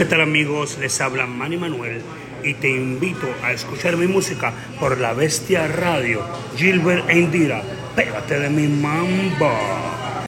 ¿Qué tal amigos? Les habla Manny Manuel y te invito a escuchar mi música por La Bestia Radio. Gilbert Endira. Pégate de mi mamba.